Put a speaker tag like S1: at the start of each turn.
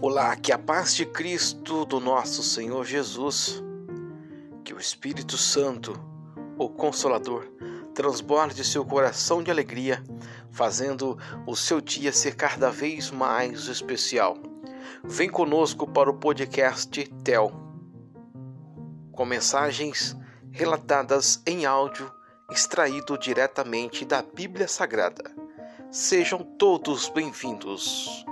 S1: Olá, que a paz de Cristo, do nosso Senhor Jesus, que o Espírito Santo, o Consolador, transborde seu coração de alegria, fazendo o seu dia ser cada vez mais especial. Vem conosco para o podcast TEL, com mensagens relatadas em áudio, extraído diretamente da Bíblia Sagrada. Sejam todos bem-vindos.